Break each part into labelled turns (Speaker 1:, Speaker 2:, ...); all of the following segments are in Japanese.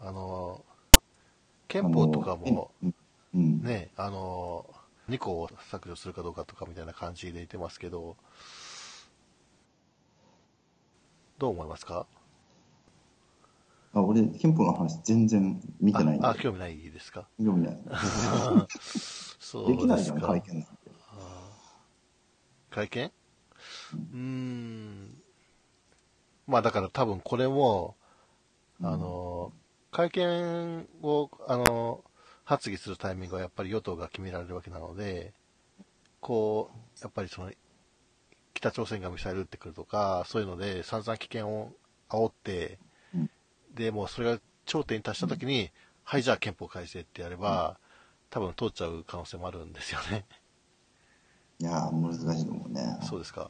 Speaker 1: あの、憲法とかも、
Speaker 2: うん。
Speaker 1: ね、あの、2個を削除するかどうかとかみたいな感じで言ってますけど、どう思いますか？
Speaker 2: あ、俺、憲法の話全然見てないんで
Speaker 1: ああ、興味ないですか？
Speaker 2: 興味ない。
Speaker 1: そう
Speaker 2: できないじゃん、会見なんて。
Speaker 1: 会見？うーん。まあだから多分これも、あの、会見を、あの、発議するタイミングはやっぱり与党が決められるわけなので、こう、やっぱりその、北朝鮮がミサイル撃ってくるとか、そういうので散々危険を煽って、
Speaker 2: うん
Speaker 1: で、もうそれが頂点に達した時に、はい、じゃあ憲法改正ってやれば、多分通っちゃう可能性もあるんですよね。
Speaker 2: いやー、難しいと思うね。
Speaker 1: そうですか。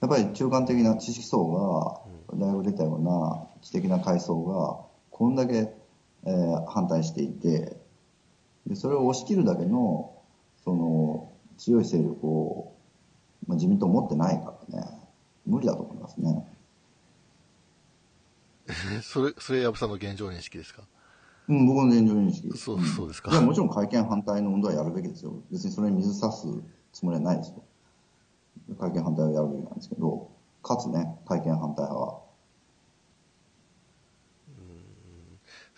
Speaker 2: やっぱり中間的な知識層が、大学出たような知的な階層が、こんだけ、えー反対していて、で、それを押し切るだけの、その、強い勢力を、まあ、自民党持ってないからね、無理だと思いますね。
Speaker 1: それ、それ、矢部さんの現状認識ですか？
Speaker 2: うん、僕の現状認識です。
Speaker 1: そう、そうですか
Speaker 2: い。や、もちろん会見反対の運動はやるべきですよ。別にそれに水差すつもりはないですよ。会見反対はやるべきなんですけど、かつね、会見反対派は。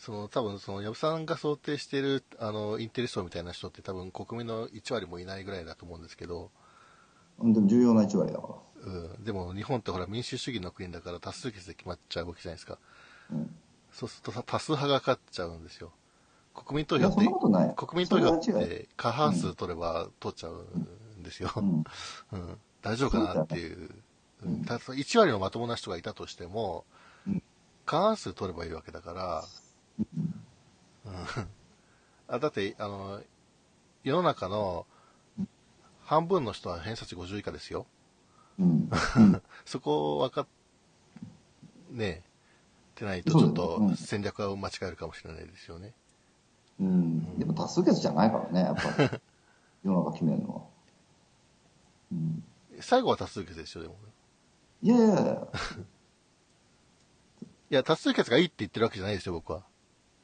Speaker 1: その、多分、その、矢部さんが想定している、あの、インテリストみたいな人って多分、国民の1割もいないぐらいだと思うんですけど、
Speaker 2: うんでも重要な1割だから。
Speaker 1: うん、でも日本ってほら民主主義の国だから多数決で決まっちゃうわけじゃないですか。
Speaker 2: うん
Speaker 1: そうするとさ多数派が勝っちゃうんですよ。国民投票って。国民投票って過半数取れば取っちゃうんですよ。
Speaker 2: うん。
Speaker 1: うん、大丈夫かなっていう。うん、ただ1割のまともな人がいたとしても、
Speaker 2: うん
Speaker 1: 過半数取ればいいわけだから、うん、あだって、あの、世の中の半分の人は偏差値50以下ですよ。
Speaker 2: うん。
Speaker 1: そこを分かっ、ねってないと、ちょっと戦略が間違えるかもしれないですよね。
Speaker 2: うん。でも多数決じゃないからね、やっぱり。世の中決めるのは。うん。
Speaker 1: 最後は多数決ですよ、でも。
Speaker 2: いやいやいや、
Speaker 1: いや、多数決がいいって言ってるわけじゃないですよ、僕は。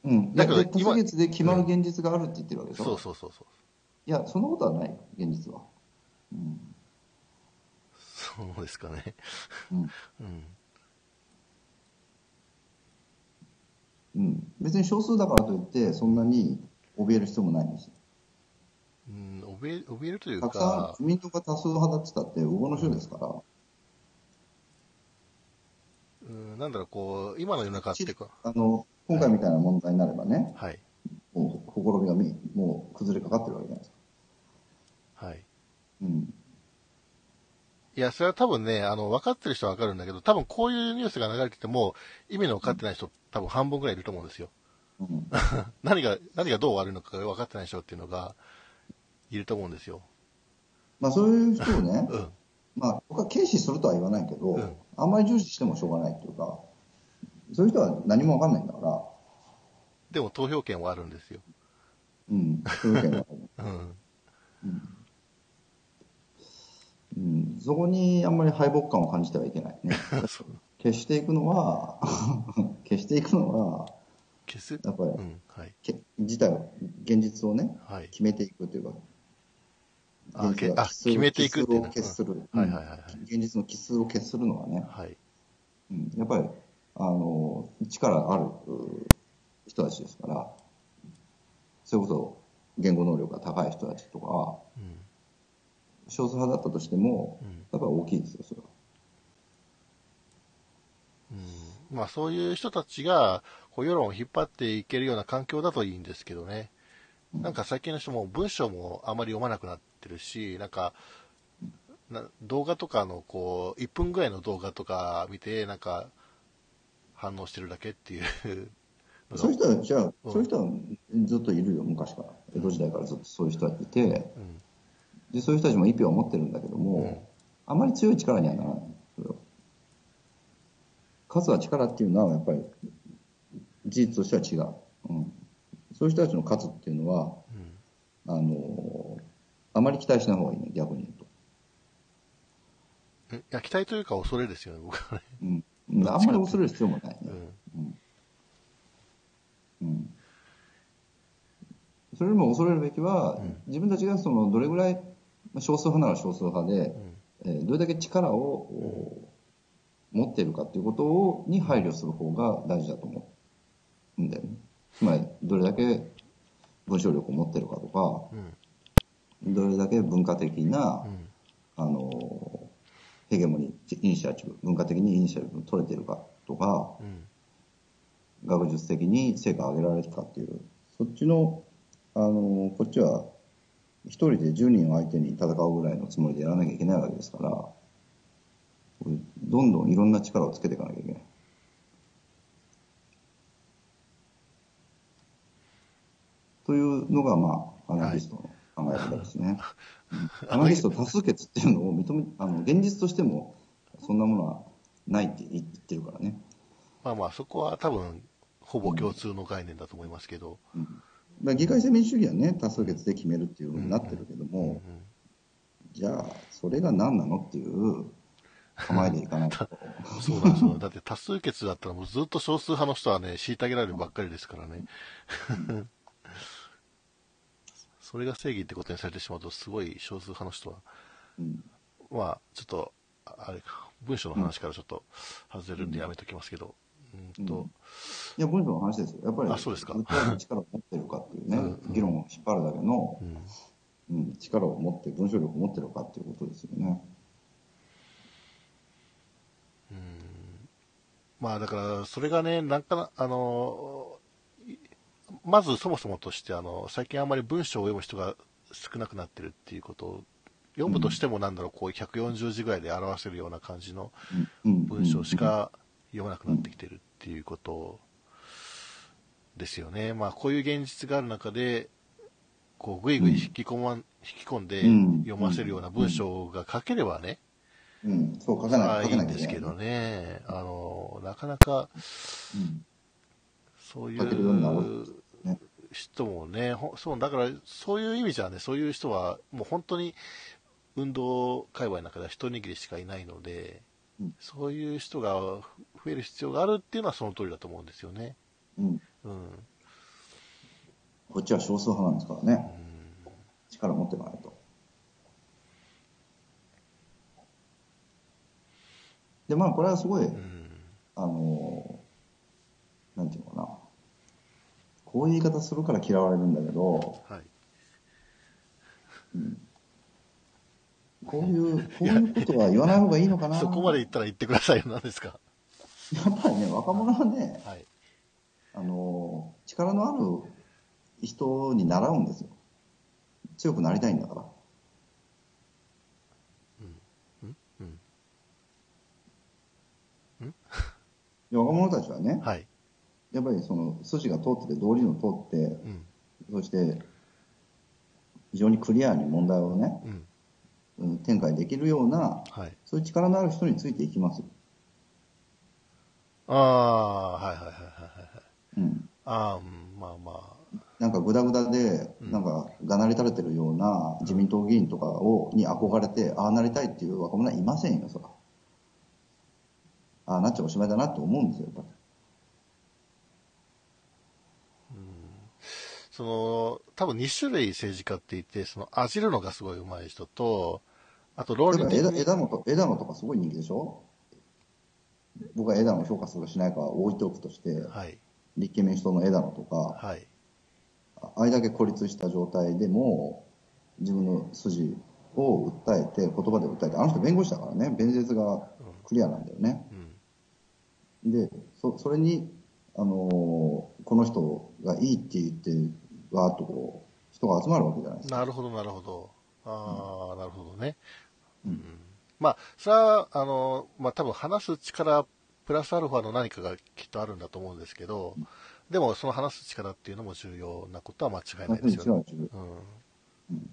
Speaker 2: うん。
Speaker 1: だけど
Speaker 2: だけど、多数決で決まる現実があるって言ってるわけでしょ？
Speaker 1: そうそうそうそう。
Speaker 2: いや、そんなことはないよ、現実は。うん。
Speaker 1: そうですかね。
Speaker 2: うん。
Speaker 1: うん。
Speaker 2: うん。別に少数だからといって、そんなに怯える必要もないんですよ。
Speaker 1: うん、怯え、怯えるという
Speaker 2: たくさ
Speaker 1: か
Speaker 2: ん、、自民党が多数派だってたって、大物賞ですから。
Speaker 1: うん、なんだろう、こう、今の世の中っていうか、
Speaker 2: あの、今回みたいな問題になればね、
Speaker 1: はい。
Speaker 2: もう、ほころびがみもう崩れかかってるわけじゃないですか。
Speaker 1: はい。
Speaker 2: うん。
Speaker 1: いや、それは多分ね、あの、分かってる人は分かるんだけど、多分こういうニュースが流れてても、意味の分かってない人、多分半分ぐらいいると思うんですよ。
Speaker 2: うん。
Speaker 1: 何が、何がどう悪いのかが分かってない人っていうのが、いると思うんですよ。
Speaker 2: まあ、そういう人をね、
Speaker 1: うん。
Speaker 2: まあ、僕は軽視するとは言わないけど、
Speaker 1: うん
Speaker 2: あんまり重視してもしょうがないっていうか、そういう人は何もわかんないんだから、
Speaker 1: でも投票権はあるんですよ。
Speaker 2: うん、そういう意見がある。
Speaker 1: うん。
Speaker 2: うん、そこにあんまり敗北感を感じてはいけないね。消していくのは、消していくのは、
Speaker 1: 消す？
Speaker 2: やっぱり、
Speaker 1: うん。はい。
Speaker 2: け事態を、現実をね、
Speaker 1: はい。
Speaker 2: 決めていくというか、
Speaker 1: あ決めていくっていう
Speaker 2: する、
Speaker 1: うんはいはいはいはい
Speaker 2: 現実の奇数を決するのはね、
Speaker 1: はい。
Speaker 2: うん、やっぱり、あの、力あるう人たちですから、それこそ言語能力が高い人たちとかは、
Speaker 1: うん。
Speaker 2: 少数派だったとしても、
Speaker 1: うん。
Speaker 2: やっぱり大きいですよ、それは。
Speaker 1: うん。まあそういう人たちが、こう世論を引っ張っていけるような環境だといいんですけどね。なんか最近の人も文章もあまり読まなくなってるし、なんか、な動画とかのこう、1分ぐらいの動画とか見て、なんか、反応してるだけっていう
Speaker 2: そういう人は、じゃあ、
Speaker 1: うん
Speaker 2: そういう人はずっといるよ、昔から。江戸時代からずっとそういう人はいて、
Speaker 1: うん。
Speaker 2: で、そういう人たちも一票を持ってるんだけども、
Speaker 1: うん
Speaker 2: あまり強い力にはならない。数は力っていうのは、やっぱり、事実としては違う。うん。そういう人たちの勝つっていうのは、
Speaker 1: うん。
Speaker 2: あの、あまり期待しない方がいいね、逆に言うと。
Speaker 1: いや、期待というか恐れですよね、僕はね。
Speaker 2: うん。あんまり恐れる必要もないね。
Speaker 1: うん。
Speaker 2: うん、それよりも恐れるべきは、自分たちがそのどれぐらい、少数派なら少数派で、えー、どれだけ力を、持っているかということをに配慮する方が大事だと思うんだよね。つまり、どれだけ文章力を持ってるかとか、どれだけ文化的な、あのヘゲモニー、イニシアチブ、文化的にイニシアチブを取れているかとか、
Speaker 1: うん
Speaker 2: 学術的に成果を上げられるかっていう、そっちの、あの、こっちは、一人で10人を相手に戦うぐらいのつもりでやらなきゃいけないわけですから、どんどんいろんな力をつけていかなきゃいけない。というのが、まあ、アナリストの考え方ですね。うんアナリスト多数決っていうのを認め、あの、現実としても、そんなものはないって言ってるからね。
Speaker 1: まあまあ、そこは多分、ほぼ共通の概念だと思いますけど、
Speaker 2: だから議会制民主主義はね、多数決で決めるっていうふうになってるけども、じゃあ、それが何なのっていう構えでいかないと。
Speaker 1: そうなんですよ。だって多数決だったらもうずっと少数派の人はね、虐げられるばっかりですからね。それが正義ってことにされてしまうと、すごい少数派の人は、
Speaker 2: うん。
Speaker 1: まあ、ちょっと、ああれか、文章の話からちょっと外れるんでやめときますけど、うん。と、
Speaker 2: いや、文章の話ですよ。やっぱり、
Speaker 1: あそうですか。
Speaker 2: 訴える力を持ってるかっていうね、
Speaker 1: うん
Speaker 2: 議論を引っ張るだけの
Speaker 1: う、ん、
Speaker 2: うん、力を持って、文章力を持ってるかっていうことですよね。
Speaker 1: まあだから、それがね、なんかな、あの、いまずそもそもとして、あの、最近あんまり文章を読む人が少なくなってるっていうことを、読むとしてもなんだろう、こう140字ぐらいで表せるような感じの文章しか読まなくなってきてるっていうことですよね。まあこういう現実がある中で、こうぐいぐい引き込まん、引き込んで
Speaker 2: うん。
Speaker 1: 読ませるような文章が書ければね、
Speaker 2: うん、そう書かない、書
Speaker 1: まあいい
Speaker 2: けないけない
Speaker 1: ですけどね、あの、なかなか、
Speaker 2: うん。
Speaker 1: そうい
Speaker 2: う
Speaker 1: 人もね、ほそう、だから、そういう意味じゃね、そういう人は、もう本当に、運動界隈の中では一握りしかいないので、
Speaker 2: うん
Speaker 1: そういう人が増える必要があるっていうのはその通りだと思うんですよね。
Speaker 2: うん。
Speaker 1: うん。
Speaker 2: こっちは少数派なんですからね。力を持ってないと。で、まあ、これはすごい、
Speaker 1: うん。
Speaker 2: あの、なんていうのかな。こういう言い方するから嫌われるんだけど、
Speaker 1: はい。
Speaker 2: こういう、こういうことは言わない方がいいのかな？
Speaker 1: そこまで言ったら言ってくださいよ、何ですか？
Speaker 2: やっぱりね、若者はね、
Speaker 1: はい。
Speaker 2: あの、力のある人に習うんですよ。強くなりたいんだから。
Speaker 1: うん。
Speaker 2: で若者たちはね、
Speaker 1: はい。
Speaker 2: やっぱりその筋が通ってて、道理の通って、
Speaker 1: うん。
Speaker 2: そして、非常にクリアに問題をね、
Speaker 1: うん。
Speaker 2: うん展開できるような、
Speaker 1: はい。
Speaker 2: そういう力のある人についていきますよ。
Speaker 1: ああ、はいはいはいはいはい。
Speaker 2: うん。
Speaker 1: ああ、うん、まあまあ。
Speaker 2: なんかグダグダで、
Speaker 1: うん
Speaker 2: なんかがなり垂れてるような自民党議員とかを、に憧れて、ああなりたいっていう若者はいませんよ、そら。ああなっちゃおしまいだなって思うんですよ、やっぱり。
Speaker 1: その、多分2種類政治家っていて、その、あじるのがすごい上手い人と、あと論理的に、
Speaker 2: 枝野と枝野とかすごい人気でしょ？僕は枝野を評価するかしないかは置いておくとして、
Speaker 1: はい、
Speaker 2: 立憲民主党の枝野とか、
Speaker 1: はい、
Speaker 2: ああれだけ孤立した状態でも、自分の筋を訴えて、言葉で訴えて、あの人弁護士だからね、弁舌がクリアなんだよね。
Speaker 1: うん、
Speaker 2: で、そそれに、あのーこの人がいいって言って、わーっとこう、人が集まるわけじゃないですか。
Speaker 1: なるほど、なるほど。ああ、なるほどね。
Speaker 2: うん
Speaker 1: うんまあ、それは、あの、まあ多分話す力、プラスアルファの何かがきっとあるんだと思うんですけど、でもその話す力っていうのも重要なことは間違いないですよね。
Speaker 2: 違う
Speaker 1: ん。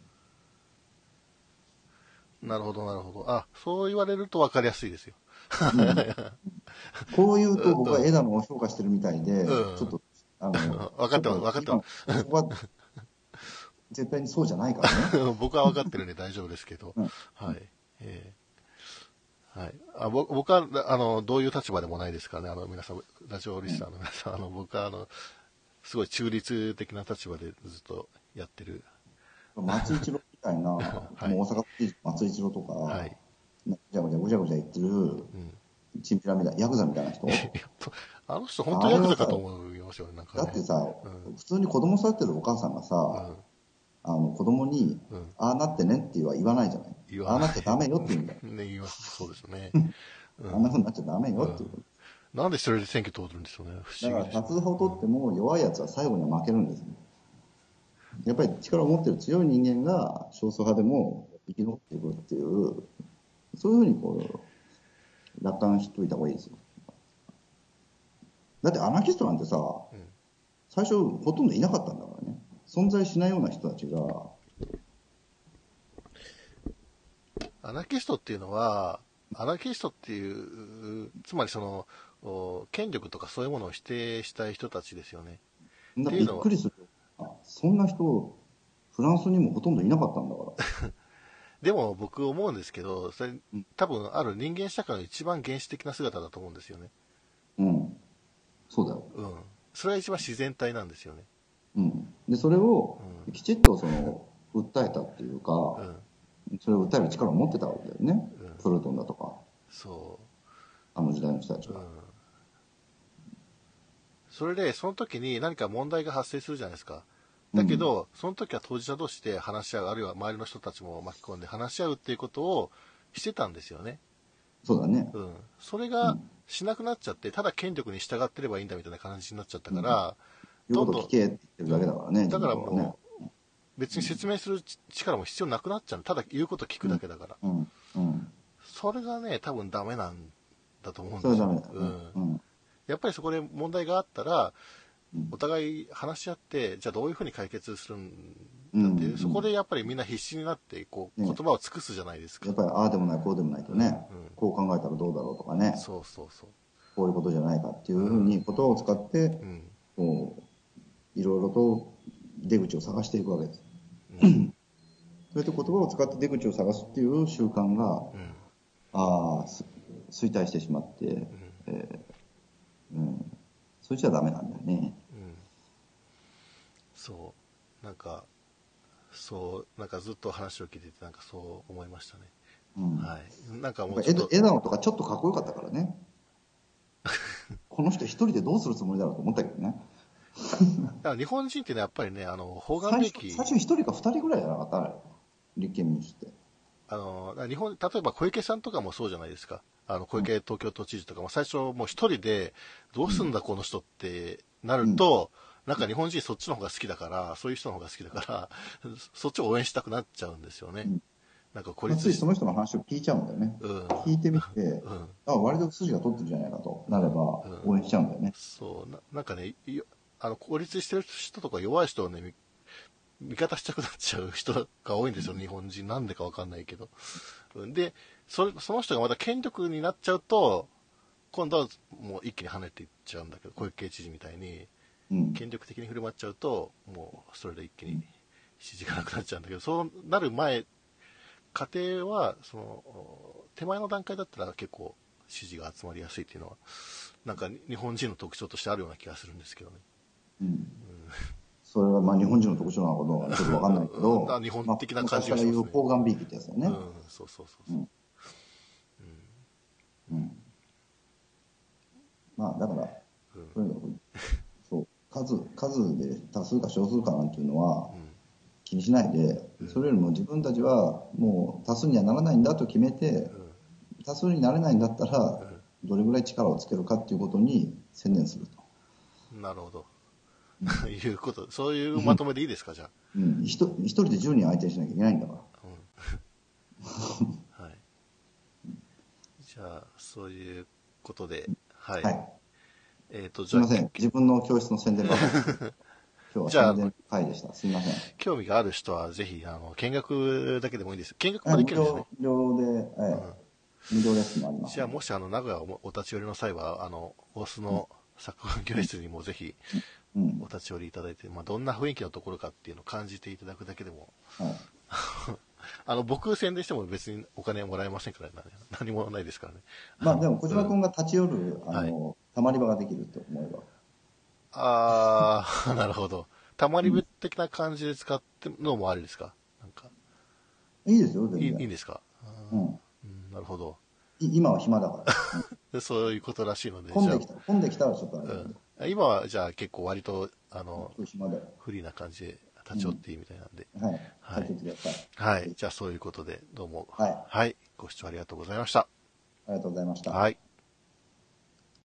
Speaker 1: なるほど、なるほど。あ、そう言われると分かりやすいですよ。
Speaker 2: こう言うと僕は枝野を評価してるみたいで、
Speaker 1: うん
Speaker 2: ちょっと、あの、
Speaker 1: 分かってます分かってま
Speaker 2: 今ここは絶対にそうじゃないからね。
Speaker 1: 僕は分かってるんで大丈夫ですけど、
Speaker 2: うん
Speaker 1: はい。えーはい。あぼ僕は、あの、どういう立場でもないですからね、あの、皆さん、ラジオリスナーの皆さん、あの、僕は、あの、すごい中立的な立場でずっとやってる。
Speaker 2: 松一郎みたいな、
Speaker 1: い
Speaker 2: もう大阪って松一郎とか、
Speaker 1: はい。
Speaker 2: ごちゃごちゃごちゃごちゃ言ってる、
Speaker 1: うん。
Speaker 2: チンピラみたいな、ヤクザみたいな人。
Speaker 1: あの人本当ヤクザかと思いますよね、なんかね。
Speaker 2: だってさ、
Speaker 1: うん
Speaker 2: 普通に子供育てるお母さんがさ、
Speaker 1: うん。
Speaker 2: あの子供に、
Speaker 1: うん
Speaker 2: ああなってねっては言わないじゃない。
Speaker 1: 言わない
Speaker 2: ああなっちゃダメよって言うんだよ。
Speaker 1: ね、言います。そうですよね。
Speaker 2: あんな風になっちゃダメよっていう。
Speaker 1: なんでそれで選挙通るんですよね。不
Speaker 2: だから、
Speaker 1: 思議です。
Speaker 2: 多数派を取っても弱いやつは最後には負けるんですよ。やっぱり力を持ってる強い人間が少数派でも生き残っていくっていう、そういうふうにこう、楽観しといた方がいいですよ。だってアナキストなんてさ、
Speaker 1: うん
Speaker 2: 最初ほとんどいなかったんだからね。存在しないような人たちが、
Speaker 1: アナキストっていうのは、アナキストっていう、つまりその、お権力とかそういうものを否定したい人たちですよね。
Speaker 2: びっくりするそんな人、フランスにもほとんどいなかったんだから。
Speaker 1: でも僕思うんですけど、それ多分ある人間社会の一番原始的な姿だと思うんですよね。
Speaker 2: うん。そうだよ。
Speaker 1: うん。それが一番自然体なんですよね。
Speaker 2: うん。で、それを
Speaker 1: う
Speaker 2: きちっとその、訴えたっていうか、
Speaker 1: うん。
Speaker 2: それを訴える力を持ってたわけだよね。
Speaker 1: うん
Speaker 2: プルトンだとか、
Speaker 1: そ
Speaker 2: あの時代の人たち
Speaker 1: う。う
Speaker 2: が。
Speaker 1: ん。それで、その時に何か問題が発生するじゃないですか。だけど、その時は当事者同士で話し合う、あるいは周りの人たちも巻き込んで話し合うっていうことをしてたんですよね。
Speaker 2: そうだね。
Speaker 1: うん。それがしなくなっちゃって、ただ権力に従ってればいいんだみたいな感じになっちゃったから、
Speaker 2: 言うこと聞けって言ってるだけだからね。
Speaker 1: だからもう、別に説明する力も必要なくなっちゃうただ言うこと聞くだけだから。
Speaker 2: うん。うん。
Speaker 1: それがね、多分ダメなんだと思うん
Speaker 2: そ
Speaker 1: ですよ。
Speaker 2: れはダメだよね。
Speaker 1: うん。
Speaker 2: うん。
Speaker 1: やっぱりそこで問題があったら
Speaker 2: うん、
Speaker 1: お互い話し合って、じゃあどういうふうに解決するん
Speaker 2: うん
Speaker 1: だっていう、そこでやっぱりみんな必死になって、こう、
Speaker 2: ね
Speaker 1: 言葉を尽くすじゃないですか
Speaker 2: やっ。ぱりああでもない、こうでもないとね、
Speaker 1: うん
Speaker 2: こう考えたらどうだろうとかね、
Speaker 1: そうそうそう。
Speaker 2: こういうことじゃないかっていうふうに言葉を使って、
Speaker 1: うん。
Speaker 2: こう、いろいろと出口を探していくわけです。
Speaker 1: うん。
Speaker 2: そうやって言葉を使って出口を探すっていう習慣が、
Speaker 1: うん。
Speaker 2: ああ、す衰退してしまって、えーうん、それじゃダメなんだよね。
Speaker 1: うん。そう。なんか、そう、なんかずっと話を聞いてて、なんかそう思いましたね。
Speaker 2: うん。
Speaker 1: はい。なんかもうちょっと、
Speaker 2: ぱエドエダノとかちょっとかっこよかったからね。この人一人でどうするつもりだろうと思ったけどね。
Speaker 1: だから日本人ってね、やっぱりね、あの、方眼
Speaker 2: 最
Speaker 1: 兵器、
Speaker 2: 初最初一人か二人ぐらいじゃなかった立憲民主って。
Speaker 1: あの、日本、例えば小池さんとかもそうじゃないですか。あの、小池東京都知事とかも最初もう一人で、どうすんだこの人ってなると、なんか日本人そっちの方が好きだから、そういう人の方が好きだから、そっちを応援したくなっちゃうんですよね。
Speaker 2: うん
Speaker 1: なんか孤
Speaker 2: つ
Speaker 1: 立し
Speaker 2: いその人の話を聞いちゃうんだよね。
Speaker 1: うん。
Speaker 2: 聞いてみて、
Speaker 1: うん。
Speaker 2: あ、割と筋が通ってるじゃないかとなれば
Speaker 1: うん
Speaker 2: 応援しちゃうんだよね。
Speaker 1: そう、ななんかね、いあの、孤立してる人とか弱い人をね、み味方したくなっちゃう人が多いんですよ、日本人。なんでかわかんないけど。うんで、それその人がまた権力になっちゃうと、今度はもう一気に跳ねていっちゃうんだけど、小池知事みたいに、
Speaker 2: うん。
Speaker 1: 権力的に振る舞っちゃうと、もうそれで一気に支持がなくなっちゃうんだけど、そうなる前、家庭は、その、手前の段階だったら結構支持が集まりやすいっていうのは、なんか日本人の特徴としてあるような気がするんですけどね。
Speaker 2: うん。それはまあ日本人の特徴なのかどうかちょっとわかんないけど、
Speaker 1: うん日本的な感じがしますね
Speaker 2: まあ昔から言う方眼美意ってやつだよね。
Speaker 1: うん、そうそうそうそう。
Speaker 2: うんうん。まあだから、
Speaker 1: うん
Speaker 2: とにかく、数、数で多数か少数かなんていうのは
Speaker 1: うん
Speaker 2: 気にしないで、それよりも自分たちはもう多数にはならないんだと決めて、多数になれないんだったら、どれぐらい力をつけるかっていうことに専念すると。
Speaker 1: うん、なるほど。いうこと、そういうまとめでいいですか、じゃあ。
Speaker 2: うん、一人一人で10人相手にしなきゃいけないんだから。
Speaker 1: うん はい。じゃあ、そういうことで、はい。
Speaker 2: はい。
Speaker 1: えっ、と、じゃあ
Speaker 2: すいま、せん。自分の教室の宣伝ばかり。今日
Speaker 1: じゃあ
Speaker 2: は宣伝会でした。すみません。
Speaker 1: 興味がある人は、ぜひ、あの、見学だけでもいいです。見学も
Speaker 2: はい
Speaker 1: できるんですね。
Speaker 2: 無料で、ええ無料レッスンもあります。
Speaker 1: じゃあ、もし、あの、名古屋をお立ち寄りの際は、あの、大須の作文教室にもぜひ、
Speaker 2: うん
Speaker 1: お。立ち寄りいただいて、まあ、どんな雰囲気のところかっていうのを感じていただくだけでも、
Speaker 2: はい。
Speaker 1: あの、僕宣伝しても別にお金はもらえませんからね。何もないですからね。
Speaker 2: まあでも小島君が立ち寄る、あの、たまり場ができると思えば。
Speaker 1: あー、なるほど。たまり部的な感じで使ってるのもありですか？なんか、
Speaker 2: いいですよ、全
Speaker 1: いい
Speaker 2: 然。
Speaker 1: いいんですか？
Speaker 2: うん。
Speaker 1: うん、なるほど。
Speaker 2: い今は暇だから。
Speaker 1: で そういうことらしいので、
Speaker 2: 混んでき
Speaker 1: じゃ
Speaker 2: た。混んできたらちょっとあれだけど
Speaker 1: あ、うん、今はじゃあ結構割と、あの、
Speaker 2: 今日暇だよ。
Speaker 1: フリーな感じで立ち寄っていいみたいなんで。
Speaker 2: はい。
Speaker 1: はい
Speaker 2: い。
Speaker 1: はい。じゃあそういうことで、どうも。
Speaker 2: はい
Speaker 1: はい。ご視聴ありがとうございました。
Speaker 2: ありがとうございました。
Speaker 1: はい。